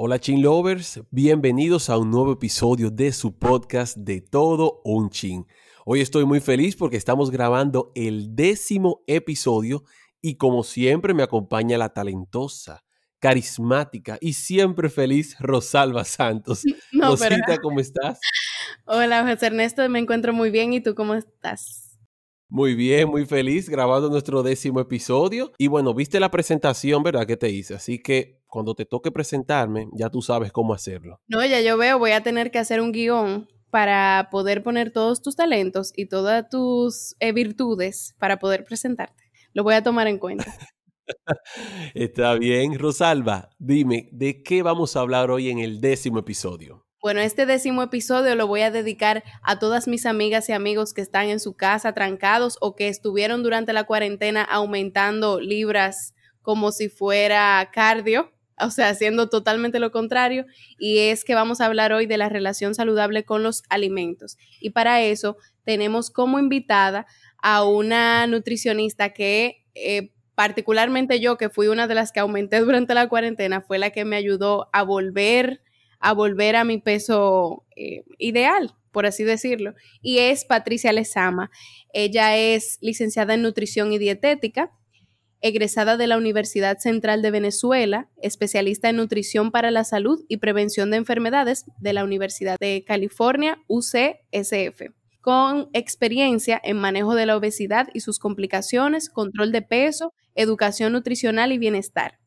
Hola Chin Lovers, bienvenidos a un nuevo episodio de su podcast de todo un chin. Hoy estoy muy feliz porque estamos grabando el décimo episodio y como siempre me acompaña la talentosa, carismática y siempre feliz Rosalba Santos. No, Rosita, ¿cómo estás? Hola José Ernesto, me encuentro muy bien y tú cómo estás? Muy bien, muy feliz grabando nuestro décimo episodio. Y bueno, viste la presentación, ¿verdad? Que te hice. Así que cuando te toque presentarme, ya tú sabes cómo hacerlo. No, ya yo veo, voy a tener que hacer un guion para poder poner todos tus talentos y todas tus eh, virtudes para poder presentarte. Lo voy a tomar en cuenta. Está bien, Rosalba, dime, ¿de qué vamos a hablar hoy en el décimo episodio? Bueno, este décimo episodio lo voy a dedicar a todas mis amigas y amigos que están en su casa trancados o que estuvieron durante la cuarentena aumentando libras como si fuera cardio o sea, haciendo totalmente lo contrario, y es que vamos a hablar hoy de la relación saludable con los alimentos. Y para eso tenemos como invitada a una nutricionista que eh, particularmente yo, que fui una de las que aumenté durante la cuarentena, fue la que me ayudó a volver a volver a mi peso eh, ideal, por así decirlo, y es Patricia Lezama. Ella es licenciada en nutrición y dietética, egresada de la Universidad Central de Venezuela, especialista en nutrición para la salud y prevención de enfermedades de la Universidad de California, UCSF, con experiencia en manejo de la obesidad y sus complicaciones, control de peso, educación nutricional y bienestar.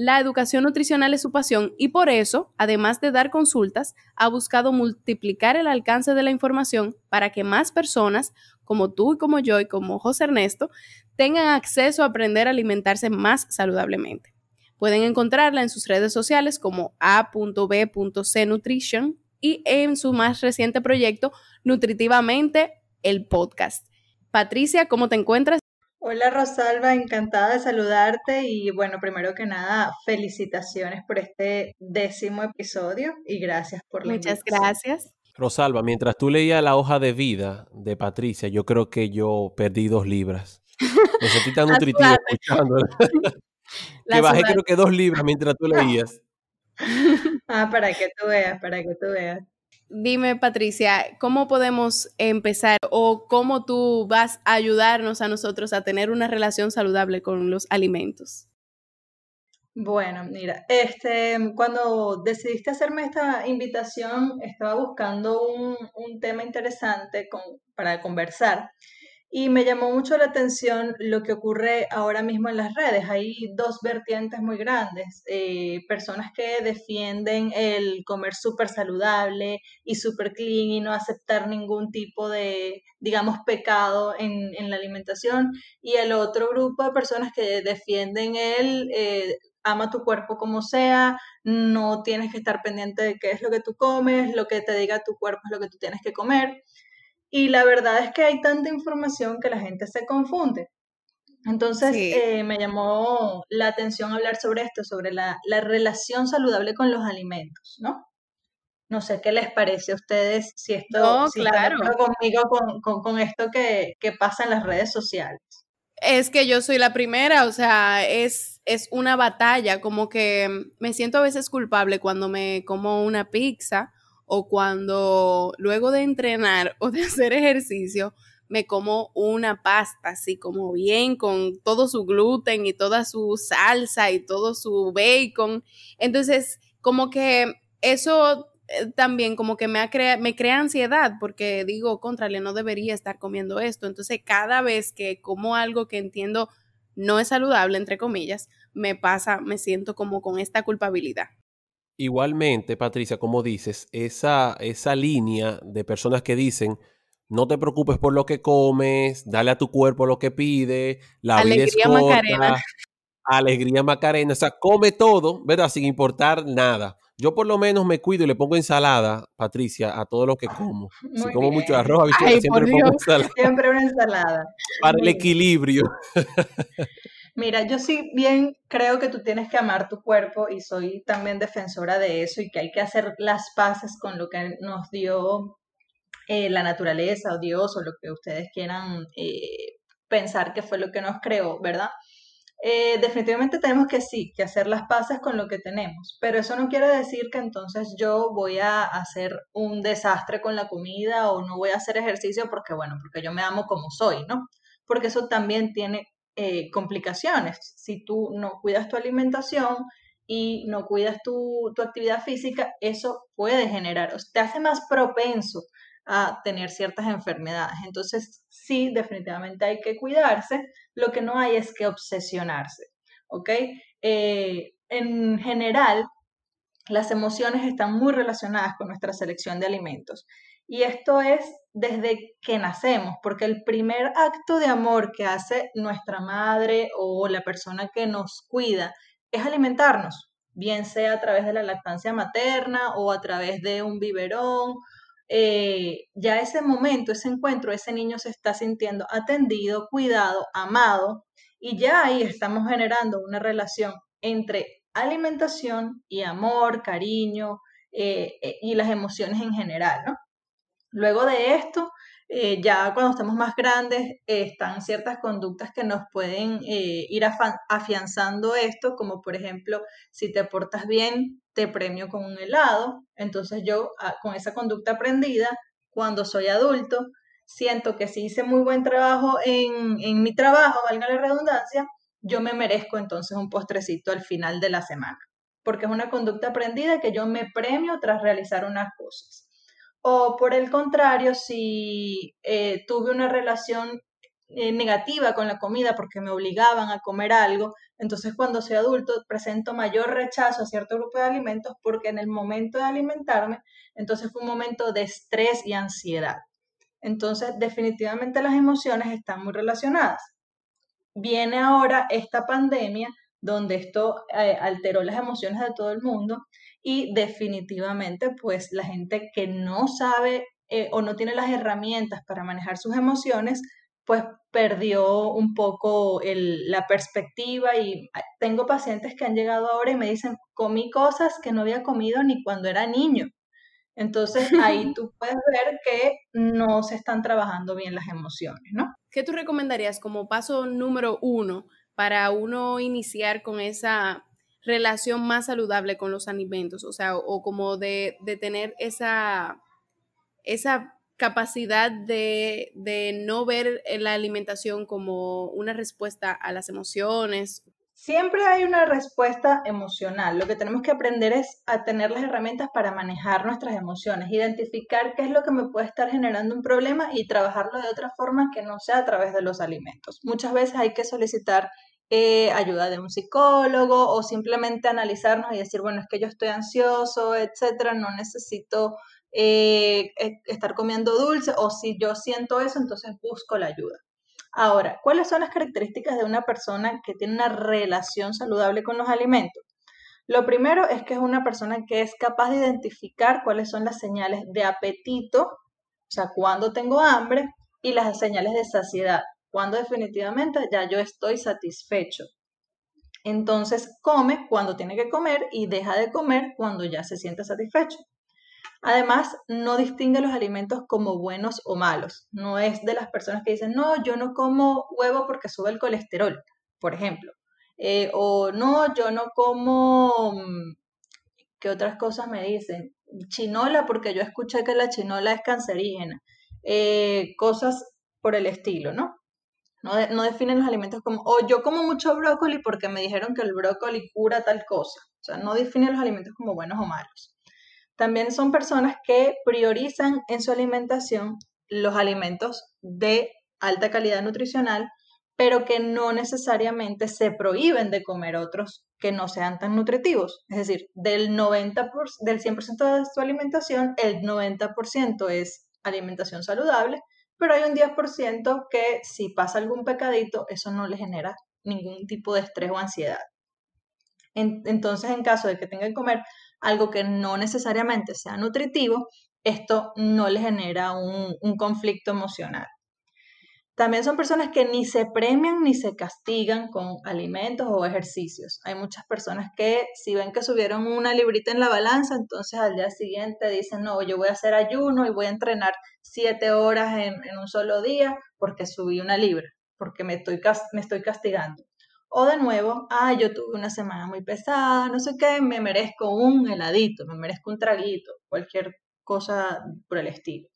La educación nutricional es su pasión y por eso, además de dar consultas, ha buscado multiplicar el alcance de la información para que más personas, como tú y como yo y como José Ernesto, tengan acceso a aprender a alimentarse más saludablemente. Pueden encontrarla en sus redes sociales como a.b.cnutrition y en su más reciente proyecto, Nutritivamente, el podcast. Patricia, ¿cómo te encuentras? Hola Rosalba, encantada de saludarte y bueno, primero que nada, felicitaciones por este décimo episodio y gracias por la Muchas gracias. Rosalba, mientras tú leías la hoja de vida de Patricia, yo creo que yo perdí dos libras. Me sentí tan nutritivo escuchando. que bajé creo que dos libras mientras tú leías. Ah, para que tú veas, para que tú veas. Dime, Patricia, ¿cómo podemos empezar o cómo tú vas a ayudarnos a nosotros a tener una relación saludable con los alimentos? Bueno, mira, este, cuando decidiste hacerme esta invitación, estaba buscando un, un tema interesante con, para conversar y me llamó mucho la atención lo que ocurre ahora mismo en las redes. Hay dos vertientes muy grandes. Eh, personas que defienden el comer súper saludable y súper clean y no aceptar ningún tipo de, digamos, pecado en, en, la alimentación. Y el otro grupo de personas que defienden el... Eh, ama tu cuerpo como sea, no tienes que estar pendiente de qué es lo que tú comes, lo que te diga tu cuerpo es lo que tú tienes que comer. Y la verdad es que hay tanta información que la gente se confunde. Entonces eh, me llamó la atención hablar sobre esto, sobre la, relación saludable con los alimentos, ¿no? No sé qué les parece a ustedes si esto no, claro. conmigo con, con, esto que, que, pasa en las redes sociales. Es que yo soy la primera, o sea, es, es una batalla, como que me siento a veces culpable cuando me como una pizza o cuando luego de entrenar o de hacer ejercicio me como una pasta así como bien con todo su gluten y toda su salsa y todo su bacon. Entonces, como que eso eh, también como que me, crea, me crea ansiedad porque digo, contrale, no debería estar comiendo esto. Entonces, cada vez que como algo que entiendo no es saludable, entre comillas, me pasa, me siento como con esta culpabilidad. Igualmente, Patricia, como dices, esa, esa línea de personas que dicen, no te preocupes por lo que comes, dale a tu cuerpo lo que pide, la alegría vida es Macarena. alegría Macarena, o sea, come todo, ¿verdad? Sin importar nada. Yo por lo menos me cuido y le pongo ensalada, Patricia, a todo lo que como. si como mucho arroz, siempre le pongo ensalada. Siempre una ensalada. Para el equilibrio. Mira, yo sí bien creo que tú tienes que amar tu cuerpo y soy también defensora de eso y que hay que hacer las paces con lo que nos dio eh, la naturaleza o Dios o lo que ustedes quieran eh, pensar que fue lo que nos creó, ¿verdad? eh, definitivamente tenemos que sí, que hacer las paces con lo que tenemos, pero eso no quiere decir que entonces yo voy a hacer un desastre con la comida o no voy a hacer ejercicio porque, bueno, porque yo me amo como soy, ¿no? Porque eso también tiene eh, complicaciones. Si tú no cuidas tu alimentación y no cuidas tu, tu actividad física, eso puede generar, te hace más propenso a tener ciertas enfermedades. Entonces, sí, definitivamente hay que cuidarse. Lo que no hay es que obsesionarse, ¿ok? Eh, en general, las emociones están muy relacionadas con nuestra selección de alimentos. Y esto es desde que nacemos, porque el primer acto de amor que hace nuestra madre o la persona que nos cuida es alimentarnos, bien sea a través de la lactancia materna o a través de un biberón eh, ya ese momento, ese encuentro, ese niño se está sintiendo atendido, cuidado, amado, y ya ahí estamos generando una relación entre alimentación y amor, cariño eh, eh, y las emociones en general, ¿no? Luego de esto, eh, ya cuando estamos más grandes, están ciertas conductas que nos pueden eh, ir afianzando esto, como por ejemplo, si te portas bien, te premio con un helado. Entonces yo, ah, con esa conducta aprendida, cuando soy adulto, siento que si hice muy buen trabajo en, en mi trabajo, valga la redundancia, yo me merezco entonces un postrecito al final de la semana, porque es una conducta aprendida que yo me premio tras realizar unas cosas. O por el contrario, si eh, tuve una relación eh, negativa con la comida porque me obligaban a comer algo, entonces cuando soy adulto presento mayor rechazo a cierto grupo de alimentos porque en el momento de alimentarme, entonces fue un momento de estrés y ansiedad. Entonces, definitivamente las emociones están muy relacionadas. Viene ahora esta pandemia donde esto eh, alteró las emociones de todo el mundo y definitivamente pues la gente que no sabe eh, o no tiene las herramientas para manejar sus emociones, pues perdió un poco la perspectiva y ah, tengo pacientes que han llegado ahora y me dicen, comí cosas que no había comido ni cuando era niño. Entonces ahí tú puedes ver que no se están trabajando bien las emociones, ¿no? ¿Qué tú recomendarías como paso número uno para uno iniciar con esa relación más saludable con los alimentos, o sea, o, como de, tener esa, esa capacidad de, de, no ver la alimentación como una respuesta a las emociones. Siempre hay una respuesta emocional. Lo que tenemos que aprender es a tener las herramientas para manejar nuestras emociones, identificar qué es lo que me puede estar generando un problema y trabajarlo de otra forma que no sea a través de los alimentos. Muchas veces hay que solicitar eh, ayuda de un psicólogo o simplemente analizarnos y decir, bueno, es que yo estoy ansioso, etcétera, no necesito eh, e, estar comiendo dulce o si yo siento eso, entonces busco la ayuda. Ahora, ¿cuáles son las características de una persona que tiene una relación saludable con los alimentos? Lo primero es que es una persona que es capaz de identificar cuáles son las señales de apetito, o sea, cuando tengo hambre, y las señales de saciedad, cuando definitivamente ya yo estoy satisfecho. Entonces come cuando tiene que comer y deja de comer cuando ya se siente satisfecho. Además, no distingue los alimentos como buenos o malos. No es de las personas que dicen, no, yo no como huevo porque sube el colesterol, por ejemplo. Eh, o no, yo no como, mm, ¿qué otras cosas me dicen? Chinola porque yo escuché que la chinola es cancerígena. Eh, cosas por el estilo, ¿no? No, definen los alimentos como, o yo como mucho brócoli porque me dijeron que el brócoli cura tal cosa. O sea, no definen los alimentos como buenos o malos. También son personas que priorizan en su alimentación los alimentos de alta calidad nutricional, pero que no necesariamente se prohíben de comer otros que no sean tan nutritivos. Es decir, del, 90%, del 100% de su alimentación, el 90% es alimentación saludable pero hay un 10% que si pasa algún pecadito, eso no le genera ningún tipo de estrés o ansiedad. entonces, en caso de que tenga que comer algo que no necesariamente sea nutritivo, esto no le genera un conflicto emocional. También son personas que ni se premian ni se castigan con alimentos o ejercicios. Hay muchas personas que si ven que subieron una librita en la balanza, entonces al día siguiente dicen, no, yo voy a hacer ayuno y voy a entrenar siete horas en, un solo día porque subí una libra, porque me estoy, me estoy castigando. O de nuevo, ah, yo tuve una semana muy pesada, no sé qué, me merezco un heladito, me merezco un traguito, cualquier cosa por el estilo.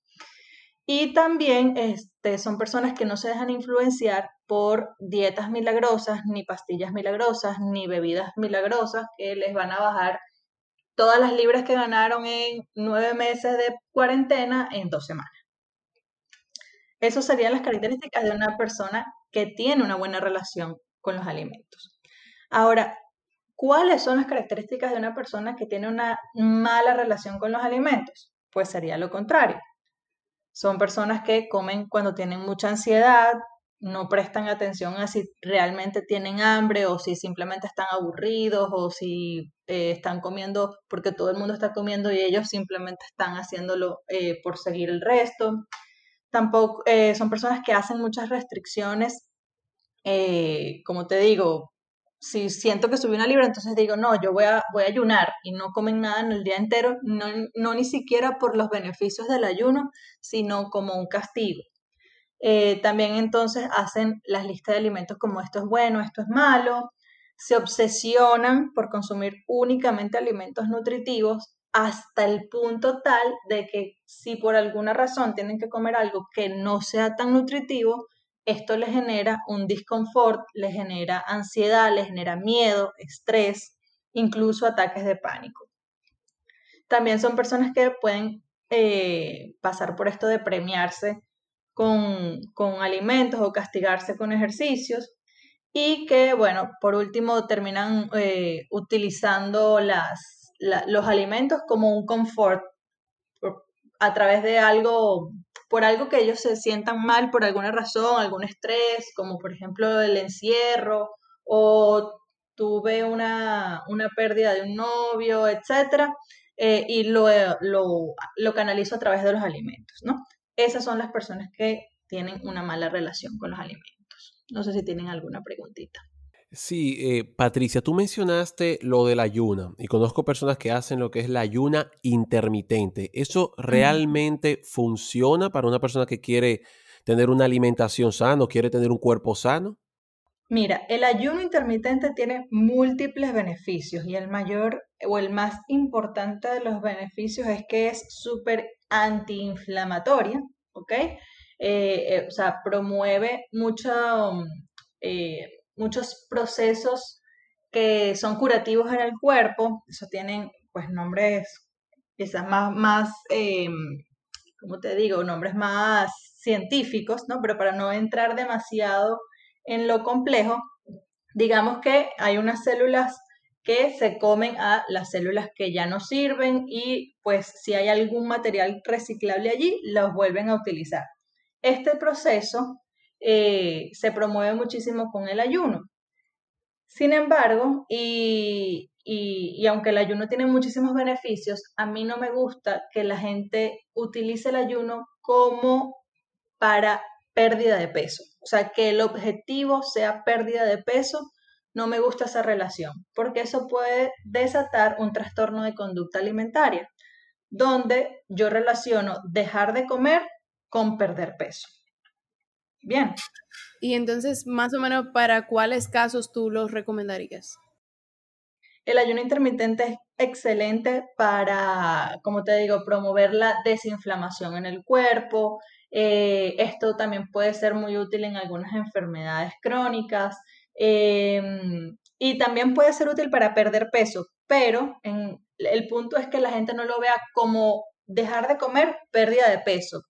Y también este, son personas que no se dejan influenciar por dietas milagrosas, ni pastillas milagrosas, ni bebidas milagrosas que les van a bajar todas las libras que ganaron en nueve meses de cuarentena en dos semanas. Esas serían las características de una persona que tiene una buena relación con los alimentos. Ahora, ¿cuáles son las características de una persona que tiene una mala relación con los alimentos? Pues sería lo contrario. Son personas que comen cuando tienen mucha ansiedad, no prestan atención a si realmente tienen hambre o si simplemente están aburridos o si eh, están comiendo porque todo el mundo está comiendo y ellos simplemente están haciéndolo eh, por seguir el resto. Tampoco eh, son personas que hacen muchas restricciones, como te digo, si siento que subí una libra, entonces digo, no, yo voy a, voy a ayunar y no comen nada en el día entero, no, no ni siquiera por los beneficios del ayuno, sino como un castigo. Eh, también entonces hacen las listas de alimentos como esto es bueno, esto es malo, se obsesionan por consumir únicamente alimentos nutritivos hasta el punto tal de que si por alguna razón tienen que comer algo que no sea tan nutritivo, esto les genera un disconfort, les genera ansiedad, les genera miedo, estrés, incluso ataques de pánico. También son personas que pueden eh, pasar por esto de premiarse con, alimentos o castigarse con ejercicios y que, bueno, por último terminan eh, utilizando los alimentos como un confort a través de algo, por algo que ellos se sientan mal por alguna razón, algún estrés, como por ejemplo el encierro o tuve una, pérdida de un novio, etcétera, eh, y lo, lo, lo canalizo a través de los alimentos, ¿no? esas son las personas que tienen una mala relación con los alimentos. No sé si tienen alguna preguntita. Sí, eh, Patricia, tú mencionaste lo del ayuna y conozco personas que hacen lo que es la ayuna intermitente. ¿Eso realmente funciona para una persona que quiere tener una alimentación sana o quiere tener un cuerpo sano? Mira, el ayuno intermitente tiene múltiples beneficios y el mayor o el más importante de los beneficios es que es súper antiinflamatoria, ¿ok? Eh, eh, o sea, promueve mucho, eh, muchos procesos que son curativos en el cuerpo, eso tienen pues nombres quizás más, más ¿cómo te digo? Nombres más científicos, ¿no? Pero para no entrar demasiado en lo complejo, digamos que hay unas células que se comen a las células que ya no sirven y pues si hay algún material reciclable allí, los vuelven a utilizar. Este proceso eh, se promueve muchísimo con el ayuno. Sin embargo, y, y, aunque el ayuno tiene muchísimos beneficios, a mí no me gusta que la gente utilice el ayuno como para pérdida de peso. O sea, que el objetivo sea pérdida de peso no me gusta esa relación, porque eso puede desatar un trastorno de conducta alimentaria, donde yo relaciono dejar de comer con perder peso. Bien. Y entonces, más o menos, ¿para cuáles casos tú los recomendarías? El ayuno intermitente es excelente para, como te digo, promover la desinflamación en el cuerpo. Eh, esto también puede ser muy útil en algunas enfermedades crónicas. Em, y también puede ser útil para perder peso, pero el punto es que la gente no lo vea como dejar de comer pérdida de peso,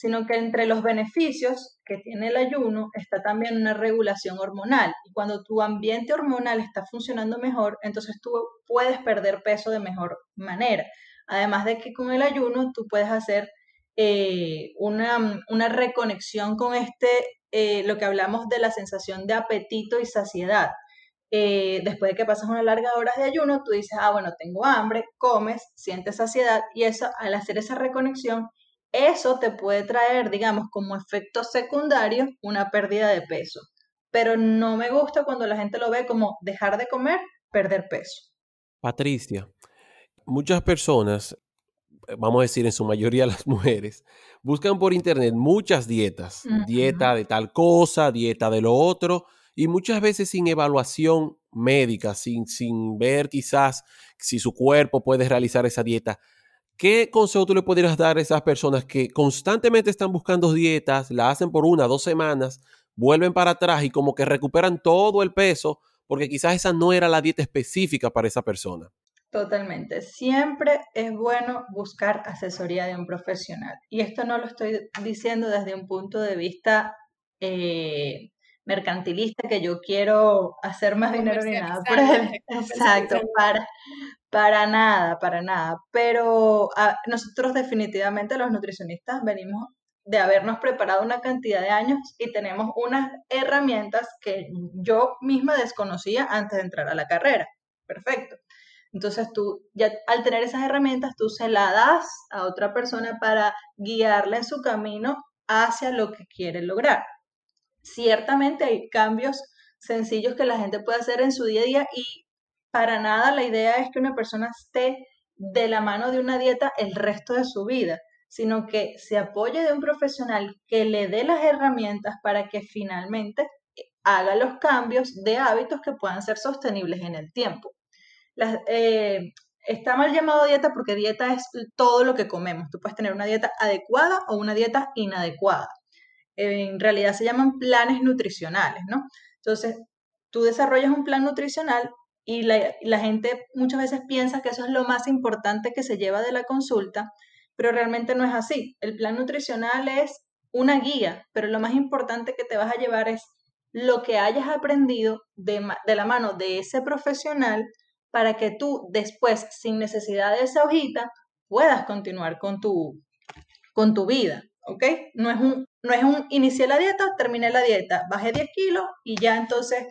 sino que entre los beneficios que tiene el ayuno está también una regulación hormonal. Y cuando tu ambiente hormonal está funcionando mejor, entonces tú puedes perder peso de mejor manera. Además de que con el ayuno tú puedes hacer eh, una, una reconexión con este eh, lo que hablamos de la sensación de apetito y saciedad. Eh, después de que pasas una larga hora de ayuno, tú dices, ah, bueno, tengo hambre, comes, sientes saciedad y eso, al hacer esa reconexión, eso te puede traer, digamos, como efecto secundario, una pérdida de peso. Pero no me gusta cuando la gente lo ve como dejar de comer, perder peso. Patricia, muchas personas vamos a decir en su mayoría las mujeres, buscan por internet muchas dietas, dieta de tal cosa, dieta de lo otro, y muchas veces sin evaluación médica, sin, sin ver quizás si su cuerpo puede realizar esa dieta. ¿Qué consejo tú le podrías dar a esas personas que constantemente están buscando dietas, la hacen por una, dos semanas, vuelven para atrás y como que recuperan todo el peso porque quizás esa no era la dieta específica para esa persona? Totalmente. Siempre es bueno buscar asesoría de un profesional. Y esto no lo estoy diciendo desde un punto de vista eh, mercantilista, que yo quiero hacer más dinero ni nada. Exacto, para, para nada, para nada. Pero ah, nosotros definitivamente los nutricionistas venimos de habernos preparado una cantidad de años y tenemos unas herramientas que yo misma desconocía antes de entrar a la carrera. Perfecto. Entonces tú, ya al tener esas herramientas, tú se las das a otra persona para guiarla en su camino hacia lo que quiere lograr. Ciertamente hay cambios sencillos que la gente puede hacer en su día a día y para nada la idea es que una persona esté de la mano de una dieta el resto de su vida, sino que se apoye de un profesional que le dé las herramientas para que finalmente haga los cambios de hábitos que puedan ser sostenibles en el tiempo. Eh, está mal llamado dieta porque dieta es todo lo que comemos. Tú puedes tener una dieta adecuada o una dieta inadecuada. En realidad se llaman planes nutricionales, ¿no? Entonces, tú desarrollas un plan nutricional y la, gente muchas veces piensa que eso es lo más importante que se lleva de la consulta, pero realmente no es así. El plan nutricional es una guía, pero lo más importante que te vas a llevar es lo que hayas aprendido de, de la mano de ese profesional para que tú después, sin necesidad de esa hojita, puedas continuar con tu, con tu vida, ¿ok? No es un, no es un, inicié la dieta, terminé la dieta, bajé 10 kilos y ya entonces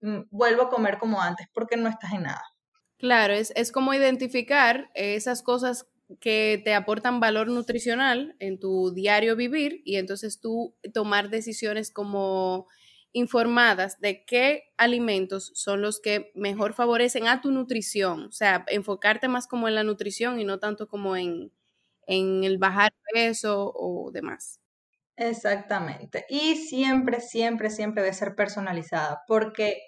mm, vuelvo a comer como antes, porque no estás en nada. Claro, es, es como identificar esas cosas que te aportan valor nutricional en tu diario vivir y entonces tú tomar decisiones como informadas de qué alimentos son los que mejor favorecen a tu nutrición, o sea, enfocarte más como en la nutrición y no tanto como en, en el bajar peso o demás. Exactamente. Y siempre, siempre, siempre debe ser personalizada, porque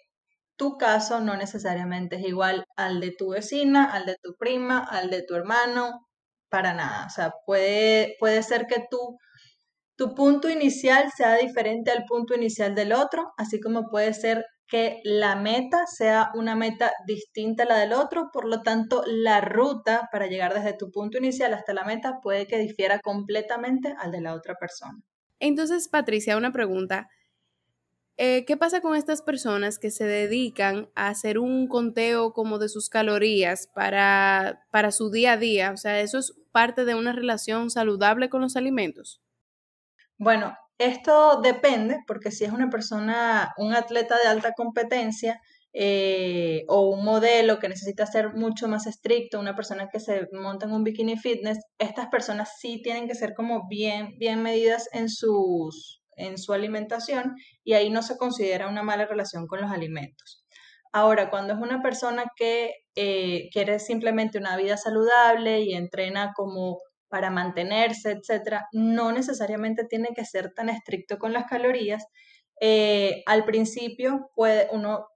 tu caso no necesariamente es igual al de tu vecina, al de tu prima, al de tu hermano, para nada. O sea, puede, puede ser que tú tu punto inicial sea diferente al punto inicial del otro, así como puede ser que la meta sea una meta distinta a la del otro, por lo tanto la ruta para llegar desde tu punto inicial hasta la meta puede que difiera completamente al de la otra persona. Entonces, Patricia, una pregunta. Eh, ¿Qué pasa con estas personas que se dedican a hacer un conteo como de sus calorías para, para su día a día? O sea, ¿eso es parte de una relación saludable con los alimentos? Bueno, esto depende, porque si es una persona, un atleta de alta competencia eh, o un modelo que necesita ser mucho más estricto, una persona que se monta en un bikini fitness, estas personas sí tienen que ser como bien, bien medidas en, sus, en su alimentación y ahí no se considera una mala relación con los alimentos. Ahora, cuando es una persona que eh, quiere simplemente una vida saludable y entrena como para mantenerse, etcétera, no necesariamente tiene que ser tan estricto con las calorías. Eh, al principio puede, uno,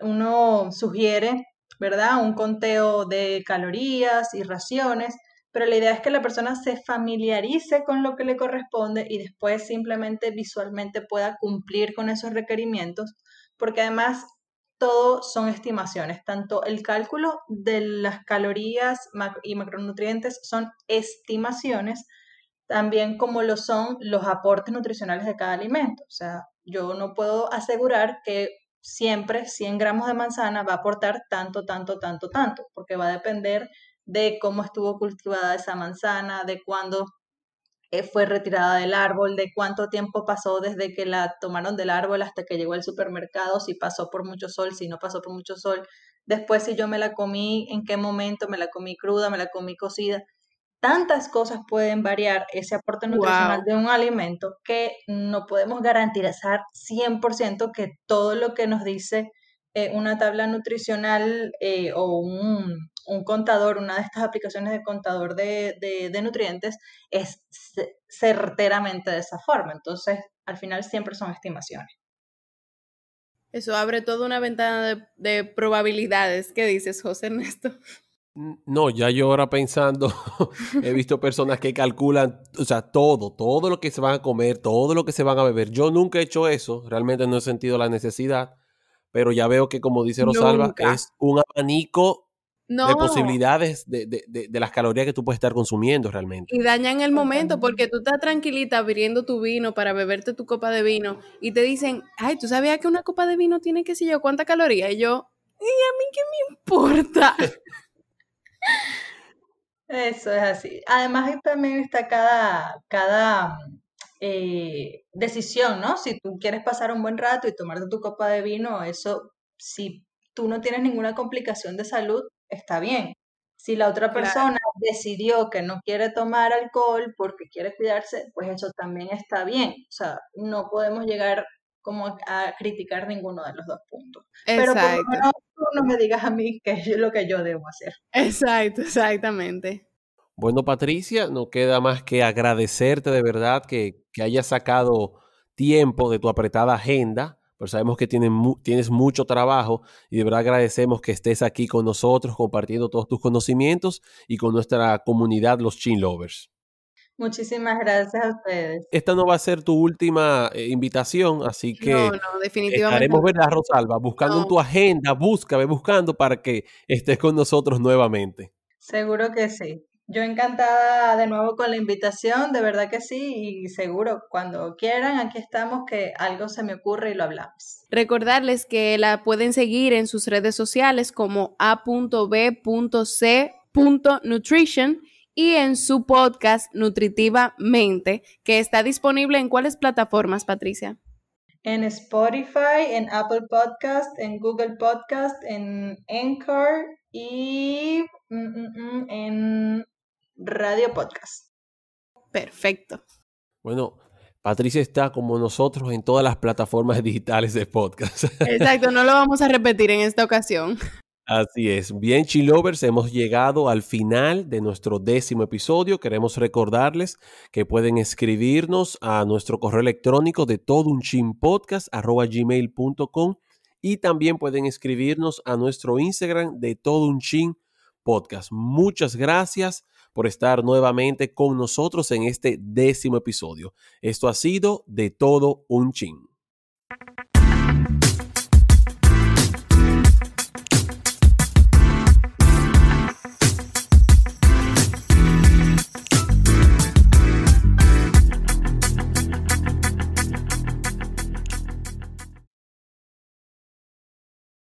uno sugiere, ¿verdad? Un conteo de calorías y raciones, pero la idea es que la persona se familiarice con lo que le corresponde y después simplemente visualmente pueda cumplir con esos requerimientos, porque además todo son estimaciones. Tanto el cálculo de las calorías y macronutrientes son estimaciones, también como lo son los aportes nutricionales de cada alimento. O sea, yo no puedo asegurar que siempre 100 gramos de manzana va a aportar tanto, tanto, tanto, tanto, porque va a depender de cómo estuvo cultivada esa manzana, de cuándo fue retirada del árbol, de cuánto tiempo pasó desde que la tomaron del árbol hasta que llegó al supermercado, si pasó por mucho sol, si no pasó por mucho sol, después si yo me la comí, en qué momento me la comí cruda, me la comí cocida. Tantas cosas pueden variar ese aporte nutricional de un alimento que no podemos garantizar 100% que todo lo que nos dice eh, una tabla nutricional eh, o un, un contador, una de estas aplicaciones de contador de, de, nutrientes, es certeramente de esa forma. Entonces, al final siempre son estimaciones. Eso abre toda una ventana de, probabilidades. ¿Qué dices, José Ernesto? No, ya yo ahora pensando, he visto personas que calculan, o sea, todo, todo lo que se van a comer, todo lo que se van a beber. Yo nunca he hecho eso, realmente no he sentido la necesidad, pero ya veo que como dice Rosalba, es un abanico de posibilidades de, de, de, las calorías que tú puedes estar consumiendo realmente. Y dañan el momento porque tú estás tranquilita abriendo tu vino para beberte tu copa de vino y te dicen, ay, ¿tú sabías que una copa de vino tiene, qué sé yo, cuánta caloría? Y yo, ¿y a mí qué me importa? Eso es así. Además, también está cada, cada eh, decisión, ¿no? Si tú quieres pasar un buen rato y tomarte tu copa de vino, eso, si tú no tienes ninguna complicación de salud, está bien. Si la otra persona decidió que no quiere tomar alcohol porque quiere cuidarse, pues eso también está bien. O sea, no podemos llegar como a criticar ninguno de los dos puntos. Pero por lo menos tú no me digas a mí qué es lo que yo debo hacer. Exacto, exactamente. Bueno, Patricia, no queda más que agradecerte de verdad que, que hayas sacado tiempo de tu apretada agenda pero sabemos que tienes, tienes mucho trabajo y de verdad agradecemos que estés aquí con nosotros compartiendo todos tus conocimientos y con nuestra comunidad, los Chin Lovers. Muchísimas gracias a ustedes. Esta no va a ser tu última eh, invitación, así que no, no, definitivamente. estaremos, ¿verdad, Rosalba? Buscando en tu agenda, búscame buscando para que estés con nosotros nuevamente. Seguro que sí. Yo encantada de nuevo con la invitación, de verdad que sí, y seguro cuando quieran, aquí estamos, que algo se me ocurre y lo hablamos. Recordarles que la pueden seguir en sus redes sociales como a.b.c.nutrition y en su podcast Nutritivamente, que está disponible en cuáles plataformas, Patricia? En Spotify, en Apple Podcast, en Google Podcast, en Anchor y mm, mm, mm, en Radio Podcast. Perfecto. Bueno, Patricia está como nosotros en todas las plataformas digitales de podcast. Exacto, no lo vamos a repetir en esta ocasión. Así es. Bien, Chilovers, hemos llegado al final de nuestro décimo episodio. Queremos recordarles que pueden escribirnos a nuestro correo electrónico de todo un gmail.com y también pueden escribirnos a nuestro Instagram de todo un podcast. Muchas gracias por estar nuevamente con nosotros en este décimo episodio. Esto ha sido de todo un ching.